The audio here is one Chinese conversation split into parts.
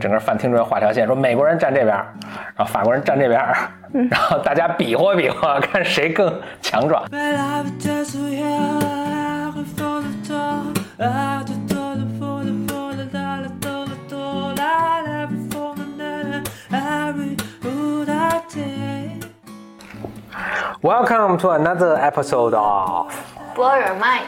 整个饭厅中间画条线，说美国人站这边，然后法国人站这边，然后大家比划比划，看谁更强壮。Welcome to another episode of 博尔麦，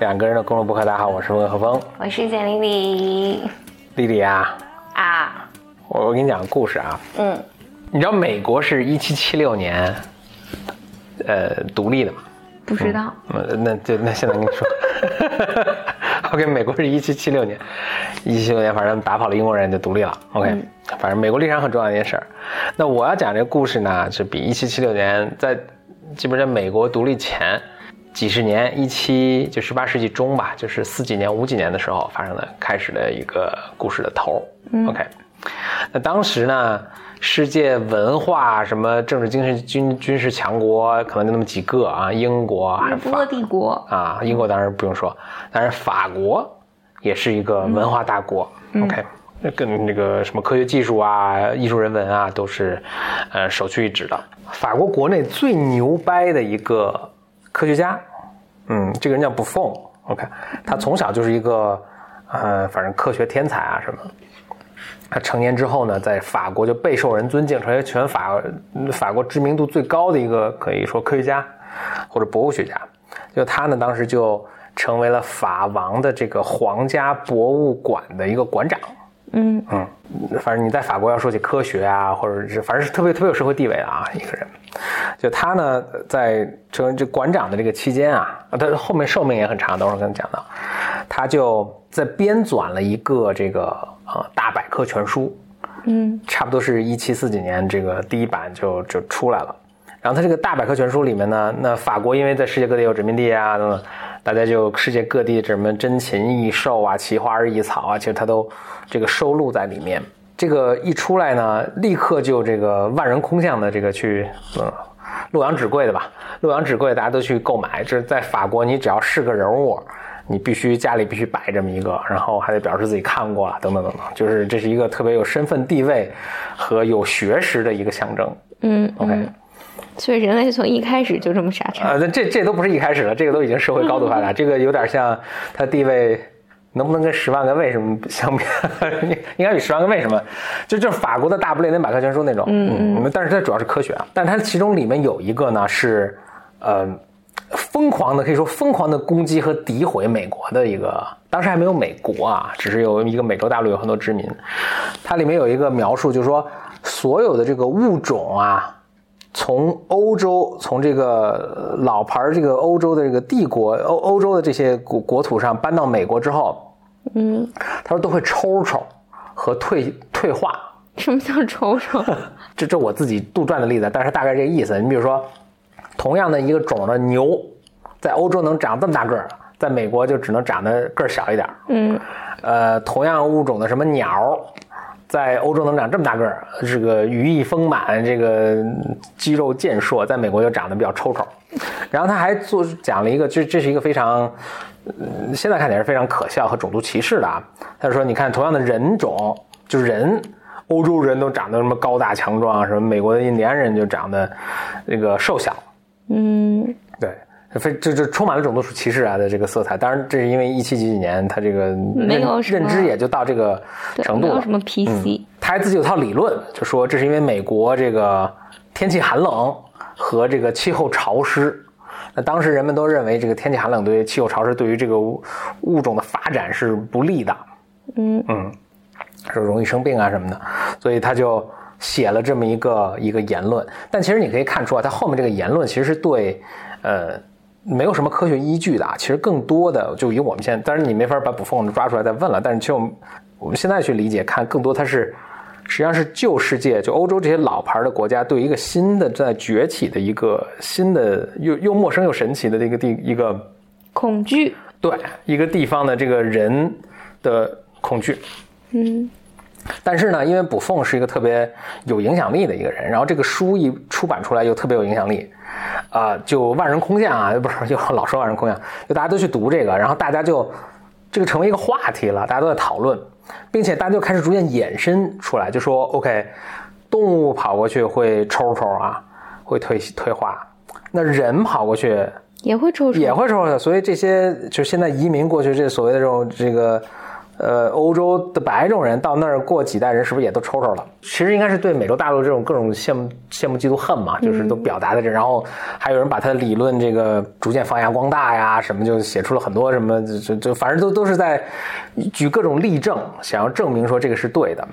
两个人的公路博客。大家好，我是温和峰，我是简丽丽。丽丽啊，啊，我我给你讲个故事啊。嗯，你知道美国是一七七六年，呃，独立的吗？不知道，嗯，那就那现在跟你说，OK，美国是一七七六年，一七七六年，反正打跑了英国人就独立了。OK，、嗯反正美国历史上很重要的一件事儿。那我要讲这个故事呢，是比一七七六年在基本上美国独立前几十年，一七就十八世纪中吧，就是四几年、五几年的时候发生的，开始的一个故事的头儿。OK，那当时呢，世界文化什么政治、精神、军军事强国可能就那么几个啊，英国还是法国，啊，英国当然不用说，但是法国也是一个文化大国。OK，那跟那个什么科学技术啊、艺术人文啊，都是呃首屈一指的。法国国内最牛掰的一个科学家，嗯，这个人叫布冯。OK，他从小就是一个呃，反正科学天才啊什么。他成年之后呢，在法国就备受人尊敬，成为全法法国知名度最高的一个可以说科学家或者博物学家。就他呢，当时就成为了法王的这个皇家博物馆的一个馆长。嗯嗯，反正你在法国要说起科学啊，或者是反正是特别特别有社会地位的啊一个人。就他呢，在成为这馆长的这个期间啊，啊他后面寿命也很长，等会儿跟你讲到，他就在编纂了一个这个呃大百科全书。嗯差不多是一七四几年，这个第一版就就出来了。然后他这个大百科全书里面呢，那法国因为在世界各地有殖民地啊等等，大家就世界各地什么珍禽异兽啊、奇花异草啊，其实他都这个收录在里面。这个一出来呢，立刻就这个万人空巷的这个去，嗯，洛阳纸贵的吧？洛阳纸贵，大家都去购买。这是在法国，你只要是个人物，你必须家里必须摆这么一个，然后还得表示自己看过了，等等等等，就是这是一个特别有身份地位和有学识的一个象征。嗯 OK，、嗯，所以人类从一开始就这么傻叉。啊，这这都不是一开始了，这个都已经社会高度发达，这个有点像它地位。能不能跟十万个为什么相比？应该比十万个为什么，就就是法国的大不列颠百科全书那种。嗯嗯。但是它主要是科学啊，但是它其中里面有一个呢是，呃，疯狂的可以说疯狂的攻击和诋毁美国的一个，当时还没有美国啊，只是有一个美洲大陆有很多殖民。它里面有一个描述，就是说所有的这个物种啊，从欧洲，从这个呃老牌儿这个欧洲的这个帝国，欧欧洲的这些国国土上搬到美国之后，嗯，他说都会抽抽和退退化。什么叫抽抽？这这我自己杜撰的例子，但是大概这个意思。你比如说，同样的一个种的牛，在欧洲能长这么大个儿，在美国就只能长得个儿小一点儿。嗯呃，同样物种的什么鸟，在欧洲能长这么大个儿，这个羽翼丰满，这个肌肉健硕，在美国就长得比较抽抽。然后他还做讲了一个，这这是一个非常，呃，现在看起来是非常可笑和种族歧视的啊。他说，你看同样的人种，就是人，欧洲人都长得什么高大强壮啊，什么美国的印第安人就长得那个瘦小，嗯对，非这这充满了种族歧视啊的这个色彩。当然，这是因为一七几几年他这个认没有认知也就到这个，程度了没有什。么 PC。他还自己有套理论，就说这是因为美国这个天气寒冷和这个气候潮湿。那当时人们都认为这个天气寒冷对于气候潮湿对于这个物物种的发展是不利的，嗯嗯，说容易生病啊什么的，所以他就写了这么一个一个言论。但其实你可以看出啊，他后面这个言论其实是对，呃，没有什么科学依据的啊。其实更多的就以我们现在，当然你没法把捕凤抓出来再问了，但是其实我们我们现在去理解看，更多它是实际上是旧世界，就欧洲这些老牌的国家对一个新的在崛起的一个新的又又陌生又神奇的这个地一个恐惧。对一个地方的这个人的恐惧。嗯但是呢，因为卜凤是一个特别有影响力的一个人，然后这个书一出版出来又特别有影响力，啊、就万人空巷啊，不是就老说万人空巷，就大家都去读这个，然后大家就这个成为一个话题了，大家都在讨论，并且大家就开始逐渐衍生出来，就说 OK，动物跑过去会抽抽啊，会退退化，那人跑过去也会抽抽，也会抽抽，所以这些就是现在移民过去这所谓的这种这个。呃，欧洲的白种人到那儿过几代人，是不是也都抽抽了？其实应该是对美洲大陆这种各种羡慕、羡慕、嫉妒、恨嘛，就是都表达在这。然后还有人把他的理论这个逐渐发扬光大呀，什么就写出了很多什么，就就反正都都是在举各种例证，想要证明说这个是对的。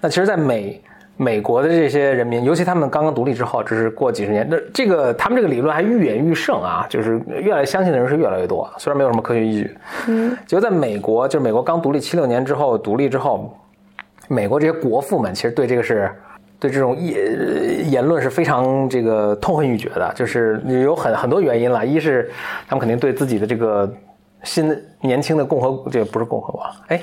那其实，在美。美国的这些人民，尤其他们刚刚独立之后，这是过几十年，那这个他们这个理论还愈演愈盛啊，就是越来越相信的人是越来越多，虽然没有什么科学依据。嗯，就在美国，就是美国刚独立七六年之后独立之后，美国这些国父们其实对这个是对这种言言论是非常这个痛恨欲绝的，就是有很很多原因了，一是他们肯定对自己的这个新年轻的共和，这个不是共和国，哎。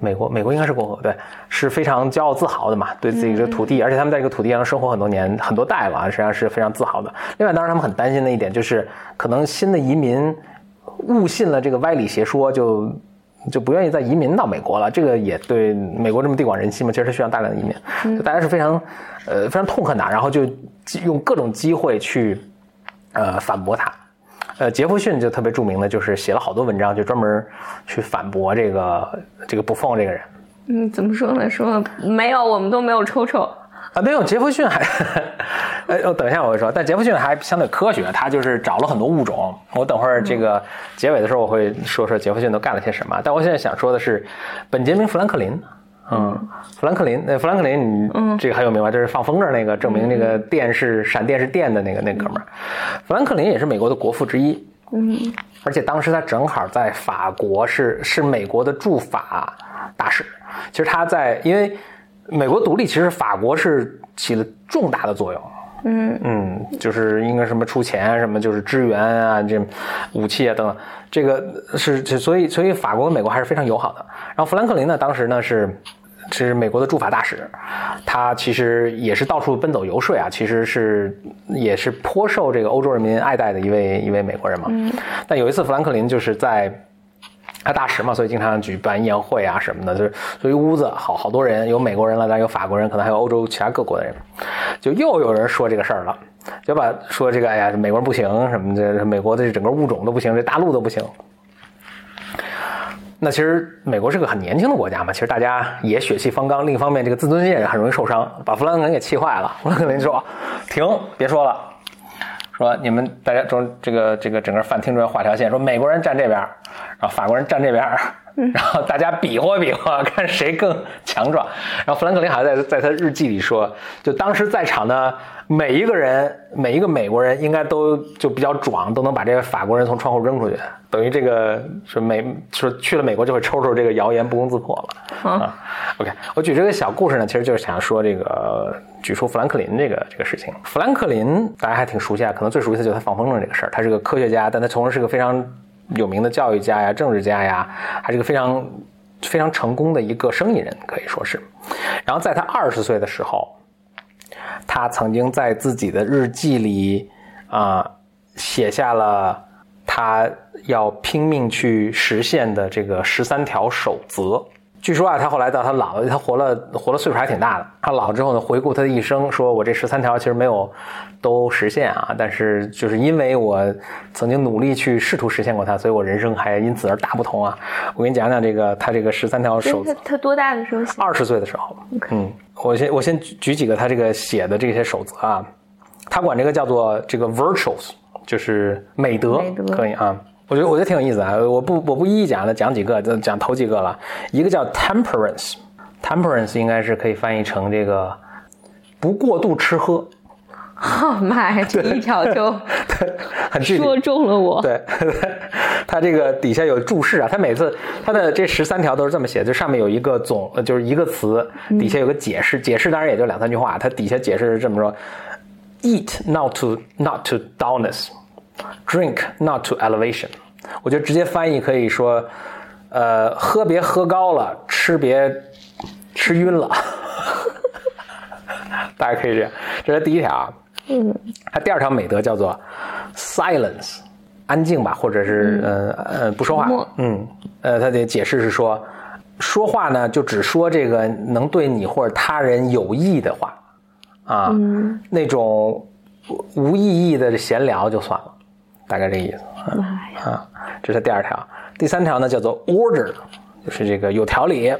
美国，美国应该是共和，对，是非常骄傲自豪的嘛，对自己的土地，而且他们在这个土地上生活很多年，很多代了，实际上是非常自豪的。另外，当然他们很担心的一点就是，可能新的移民误信了这个歪理邪说，就就不愿意再移民到美国了。这个也对美国这么地广人稀嘛，其实需要大量的移民，大家是非常呃非常痛恨的，然后就用各种机会去呃反驳他。呃，杰弗逊就特别著名的，就是写了好多文章，就专门去反驳这个这个布冯这个人。嗯，怎么说呢？说没有，我们都没有抽抽啊，没有。杰弗逊还，呃，等一下我会说，但杰弗逊还相对科学，他就是找了很多物种。我等会儿这个结尾的时候我会说说杰弗逊都干了些什么。但我现在想说的是，本杰明·富兰克林。嗯，富兰克林，那富兰克林，你这个很有名吧？就是放风筝那个，证明那个电是闪电是电的那个那哥们儿。富兰克林也是美国的国父之一。嗯，而且当时他正好在法国是是美国的驻法大使。其实他在因为美国独立，其实法国是起了重大的作用。嗯嗯，就是应该什么出钱什么，就是支援啊，这武器啊等等，这个是所以所以法国和美国还是非常友好的。然后富兰克林呢，当时呢是是美国的驻法大使，他其实也是到处奔走游说啊，其实是也是颇受这个欧洲人民爱戴的一位一位美国人嘛。但有一次富兰克林就是在。他大使嘛，所以经常举办宴会啊什么的，就是所以屋子好好多人，有美国人了，当然有法国人，可能还有欧洲其他各国的人，就又有人说这个事儿了，就把说这个哎呀，美国人不行什么的，美国的整个物种都不行，这大陆都不行。那其实美国是个很年轻的国家嘛，其实大家也血气方刚，另一方面这个自尊心也很容易受伤，把弗兰克林给气坏了。弗兰克林说：“停，别说了。”说你们大家中这个这个整个饭厅中画条线，说美国人站这边，然后法国人站这边，然后大家比划比划，看谁更强壮。然后富兰克林好像在在他日记里说，就当时在场的每一个人，每一个美国人应该都就比较壮，都能把这个法国人从窗户扔出去。等于这个是美说去了美国就会抽抽这个谣言不攻自破了啊。OK，我举这个小故事呢，其实就是想说这个。举出富兰克林这个这个事情，富兰克林大家还挺熟悉啊，可能最熟悉的就是他放风筝这个事儿。他是个科学家，但他同时是个非常有名的教育家呀、政治家呀，还是个非常非常成功的一个生意人，可以说是。然后在他二十岁的时候，他曾经在自己的日记里啊写下了他要拼命去实现的这个十三条守则。据说啊，他后来到他老了，他活了活了岁数还挺大的。他老了之后呢，回顾他的一生，说我这十三条其实没有都实现啊，但是就是因为我曾经努力去试图实现过它，所以我人生还因此而大不同啊。我给你讲讲这个他这个十三条守则。他多大的时候？二十岁的时候。嗯，我先我先举几个他这个写的这些守则啊，他管这个叫做这个 virtues，就是美德，可以啊。我觉得我觉得挺有意思啊！我不我不一一讲了，讲几个，讲头几个了。一个叫 temperance，temperance 应该是可以翻译成这个不过度吃喝。哦 妈呀，这一条就 很，说中了我。对，他这个底下有注释啊，他每次他的这十三条都是这么写，就上面有一个总，就是一个词，底下有个解释，解释当然也就两三句话。他底下解释是这么说：eat not to not to dullness。Drink not to elevation，我觉得直接翻译可以说，呃，喝别喝高了，吃别吃晕了。大家可以这样，这是第一条。嗯。它第二条美德叫做 silence，安静吧，或者是呃呃不说话。嗯，呃，他的解释是说，说话呢就只说这个能对你或者他人有益的话，啊，嗯那种无意义的闲聊就算了，大概这意思。啊，啊，这是第二条。第三条呢叫做 order，就是这个有条理。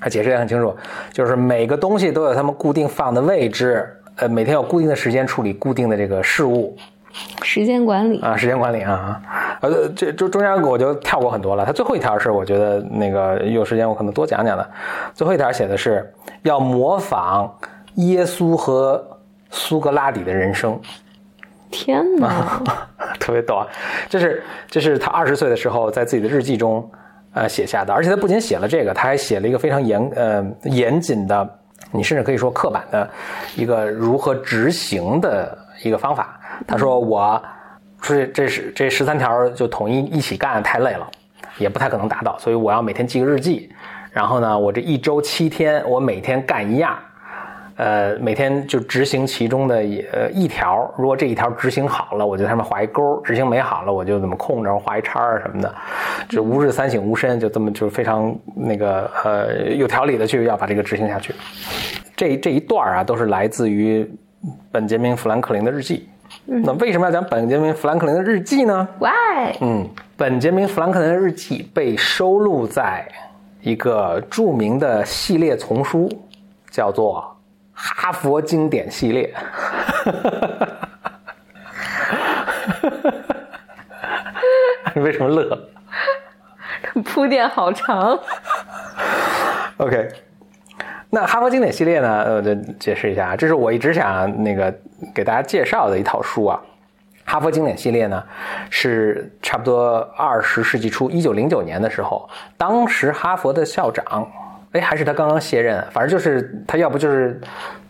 他解释也很清楚，就是每个东西都有他们固定放的位置，呃，每天有固定的时间处理固定的这个事物时间管理，啊，时间管理啊。呃，这中中间我就跳过很多了。他最后一条是我觉得那个有时间我可能多讲讲的。最后一条写的是要模仿耶稣和苏格拉底的人生。天哪，特别逗啊！这是这是他二十岁的时候在自己的日记中呃写下的，而且他不仅写了这个，他还写了一个非常严呃严谨的，你甚至可以说刻板的一个如何执行的一个方法。他说我这这是这十三条就统一一起干太累了，也不太可能达到，所以我要每天记个日记，然后呢，我这一周七天，我每天干一样。呃，每天就执行其中的一呃一条，如果这一条执行好了，我就在上面画一勾；执行没好了，我就怎么空着画一叉啊什么的，就吾日三省吾身，就这么就非常那个呃有条理的去要把这个执行下去。这这一段啊，都是来自于本杰明·富兰克林的日记。那为什么要讲本杰明·富兰克林的日记呢？why？嗯，本杰明·富兰克林的日记被收录在一个著名的系列丛书，叫做《哈佛经典系列》。你为什么乐铺垫好长，？OK，那哈佛经典系列呢？呃，我就解释一下，这是我一直想那个给大家介绍的一套书啊。哈佛经典系列呢，是差不多二十世纪初，一九零九年的时候，当时哈佛的校长，哎，还是他刚刚卸任，反正就是他要不就是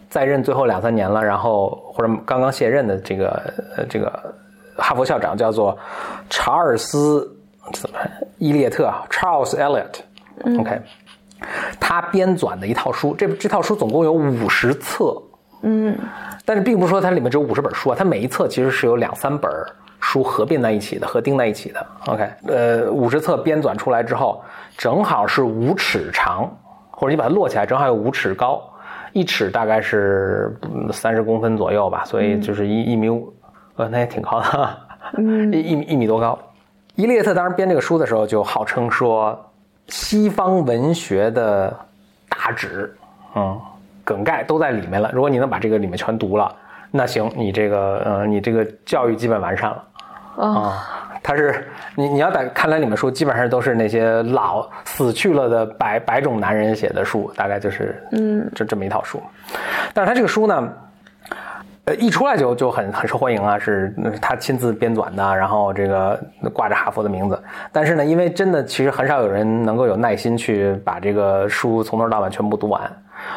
在任最后两三年了，然后或者刚刚卸任的这个呃这个哈佛校长叫做查尔斯怎么伊列特啊，Charles Eliot，OK，、他编纂的一套书，这这套书总共有五十册，嗯，但是并不是说它里面只有五十本书啊，它每一册其实是有两三本书合并在一起的，合订在一起的。OK，呃，五十册编纂出来之后，正好是五尺长，或者你把它摞起来，正好有五尺高，一尺大概是三十公分左右吧，所以就是一一米五，呃，那也挺高的 一一米一米多高。伊列特当时编这个书的时候，就号称说西方文学的大旨，嗯，梗概都在里面了。如果你能把这个里面全读了，那行，你这个呃，你这个教育基本完善了哦，啊。他是你你要在看来里面书，基本上都是那些老死去了的百百种男人写的书，大概就是嗯，就这么一套书。但是他这个书呢，呃，一出来就就很很受欢迎啊，是他亲自编纂的，然后这个挂着哈佛的名字。但是呢，因为真的其实很少有人能够有耐心去把这个书从头到尾全部读完，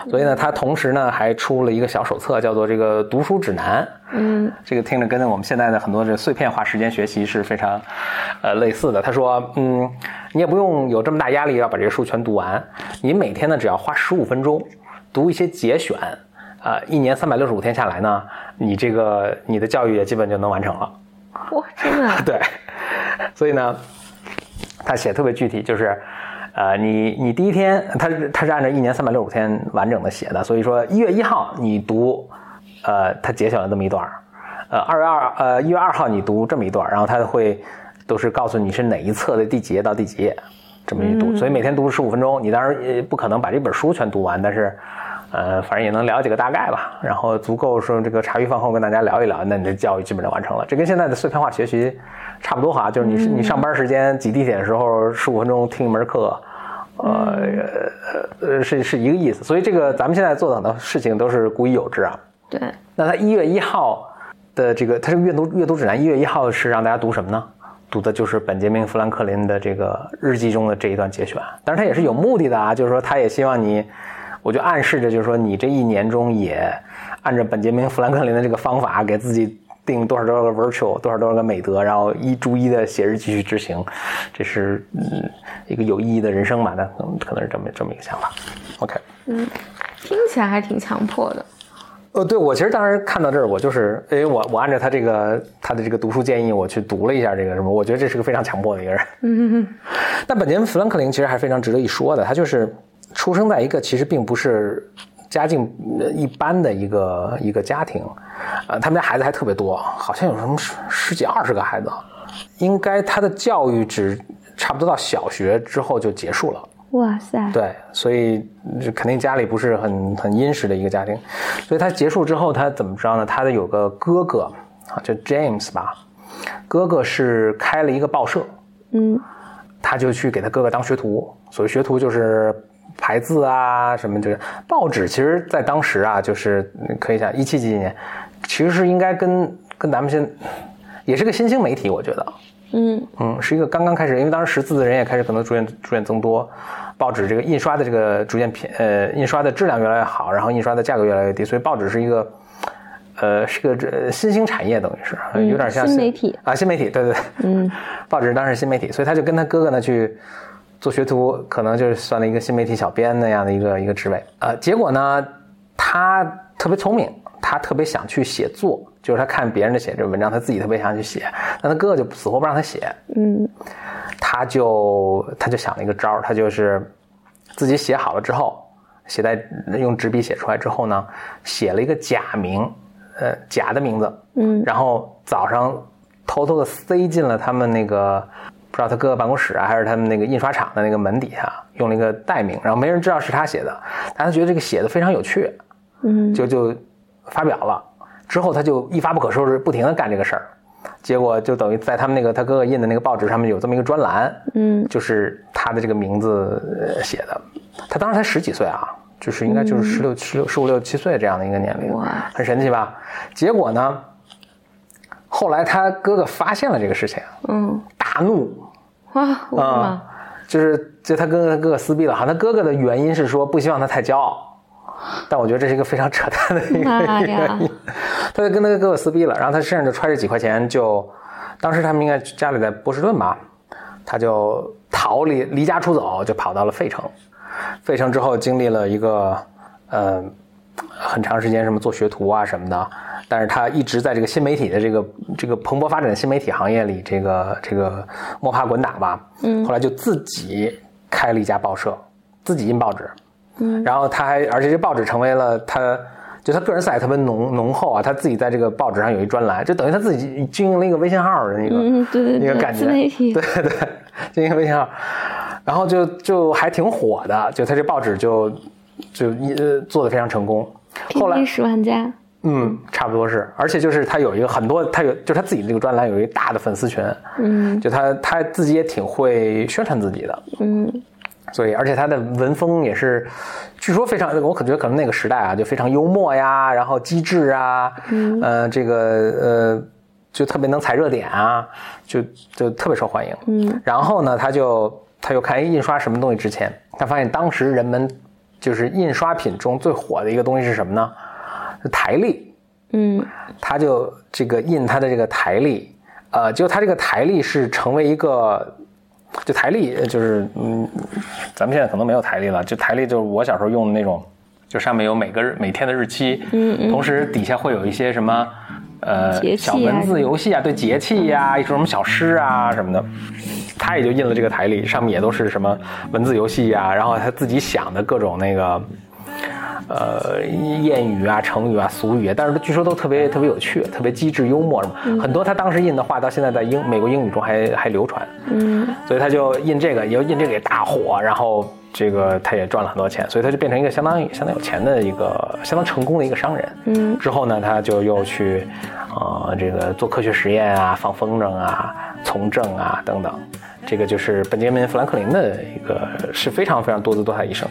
所以呢，他同时呢还出了一个小手册，叫做这个读书指南。嗯，这个听着跟我们现在的很多这碎片化时间学习是非常，呃类似的。他说，嗯，你也不用有这么大压力要把这些书全读完，你每天呢只要花十五分钟读一些节选，啊、一年三百六十五天下来呢，你这个你的教育也基本就能完成了。哇，真的啊，对，所以呢，他写得特别具体，就是，呃，你你第一天，他是他是按照一年三百六十五天完整的写的，所以说一月一号你读，呃，他节选了这么一段儿，呃，二月二呃一月二号你读这么一段儿，然后他会都是告诉你是哪一册的第几页到第几页，这么一读，所以每天读十五分钟，你当然也不可能把这本书全读完，但是。呃，反正也能了解个大概吧，然后足够说这个茶余饭后跟大家聊一聊，那你的教育基本就完成了。这跟现在的碎片化学习差不多哈，就是你你上班时间挤地铁的时候十五分钟听一门课，呃呃是是一个意思。所以这个咱们现在做的很多事情都是古已有之啊。对，那他一月一号的这个，他这个阅读阅读指南，一月一号是让大家读什么呢？读的就是本杰明·富兰克林的这个日记中的这一段节选。当然，他也是有目的的啊，就是说他也希望你，我就暗示着就是说你这一年中也按照本杰明·富兰克林的这个方法，给自己定多少多少个 virtual，多少多少个美德，然后一逐一的写日记去执行，这是嗯一个有意义的人生吧？那可能可能是这么这么一个想法。OK 嗯。听起来还挺强迫的。呃，对我其实当时看到这儿，我就是因为我我按照他这个他的这个读书建议，我去读了一下这个什么，我觉得这是个非常强迫的一个人。嗯 但本杰明·富兰克林其实还是非常值得一说的，他就是出生在一个其实并不是家境呃一般的一个一个家庭，呃，他们家孩子还特别多，好像有什么十十几二十个孩子，应该他的教育只差不多到小学之后就结束了。哇塞，对，所以肯定家里不是很很殷实的一个家庭，所以他结束之后，他怎么着呢？他的有个哥哥啊，叫 James 吧，哥哥是开了一个报社，嗯他就去给他哥哥当学徒。所谓学徒就是排字啊什么就是报纸，其实在当时啊，就是可以想一七几几年，其实是应该跟跟咱们现也是个新兴媒体，我觉得。嗯。嗯，是一个刚刚开始，因为当时识字的人也开始可能逐渐逐渐增多，报纸这个印刷的这个逐渐便呃印刷的质量越来越好，然后印刷的价格越来越低，所以报纸是一个呃是个这新兴产业，等于是呃有点像新媒体。啊新媒体，对对对，嗯。报纸当时是新媒体，所以他就跟他哥哥呢去做学徒，可能就是算了一个新媒体小编那样的一个一个职位。呃，结果呢，他特别聪明，他特别想去写作，就是他看别人的写这文章，他自己特别想去写，但他哥哥就死活不让他写，嗯他就他就想了一个招儿，他就是自己写好了之后，写在用纸笔写出来之后呢，写了一个假名，呃，假的名字，嗯然后早上偷偷的塞进了他们那个不知道他哥哥办公室啊，还是他们那个印刷厂的那个门底下，用了一个代名，然后没人知道是他写的，但他觉得这个写的非常有趣，嗯就就发表了。之后他就一发不可收拾，不停的干这个事儿，结果就等于在他们那个他哥哥印的那个报纸上面有这么一个专栏，嗯就是他的这个名字呃写的。他当时才十几岁啊，就是应该就是十六、十六、十五六七岁这样的一个年龄哇，很神奇吧？结果呢，后来他哥哥发现了这个事情，嗯，大怒哇，我的啊、妈，就是就他跟他哥哥撕逼了。好像他哥哥的原因是说不希望他太骄傲，但我觉得这是一个非常扯淡的一个。他就跟他哥哥撕逼了，然后他身上就揣着几块钱就，当时他们应该家里在波士顿吧，他就逃离离家出走，就跑到了费城。费城之后经历了一个呃很长时间什么做学徒啊什么的，但是他一直在这个新媒体的这个这个蓬勃发展的新媒体行业里，这个这个摸爬滚打吧。嗯，后来就自己开了一家报社，自己印报纸。嗯，然后他还而且这报纸成为了他。就他个人色彩特别浓浓厚啊，他自己在这个报纸上有一专栏，就等于他自己经营了一个微信号的那个、嗯对对对那个感觉，自媒体 对对，经营微信号，然后就就还挺火的，就他这报纸就就一呃做的非常成功。后来十万加，嗯，差不多是，而且就是他有一个很多，他有就是他自己这个专栏有一个大的粉丝群，嗯。就他他自己也挺会宣传自己的，嗯。所以而且他的文风也是，据说非常，我可觉得可能那个时代啊就非常幽默呀，然后机智啊，嗯，呃，这个呃就特别能踩热点啊，就就特别受欢迎，嗯，然后呢，他就他又看哎印刷什么东西值钱，他发现当时人们就是印刷品中最火的一个东西是什么呢？是台历，嗯。他就这个印他的这个台历，呃，就他这个台历是成为一个，就台历呃就是嗯，咱们现在可能没有台历了，就台历就是我小时候用的那种，就上面有每个日每天的日期，嗯嗯。同时底下会有一些什么。呃，啊小文字游戏啊，对节气呀、一种什么小诗啊什么的，他也就印了这个台历，上面也都是什么文字游戏呀、然后他自己想的各种那个呃谚语啊、成语啊、俗语啊，但是据说都特别特别有趣，特别机智幽默什么，很多他当时印的话到现在在英美国英语中还还流传，嗯所以他就印这个，也印这个也大火，然后这个他也赚了很多钱，所以他就变成一个相当相当有钱的一个相当成功的一个商人。嗯之后呢，他就又去，呃，这个做科学实验啊，放风筝啊，从政啊等等。这个就是本杰明·富兰克林的一个是非常非常多姿多彩的一生。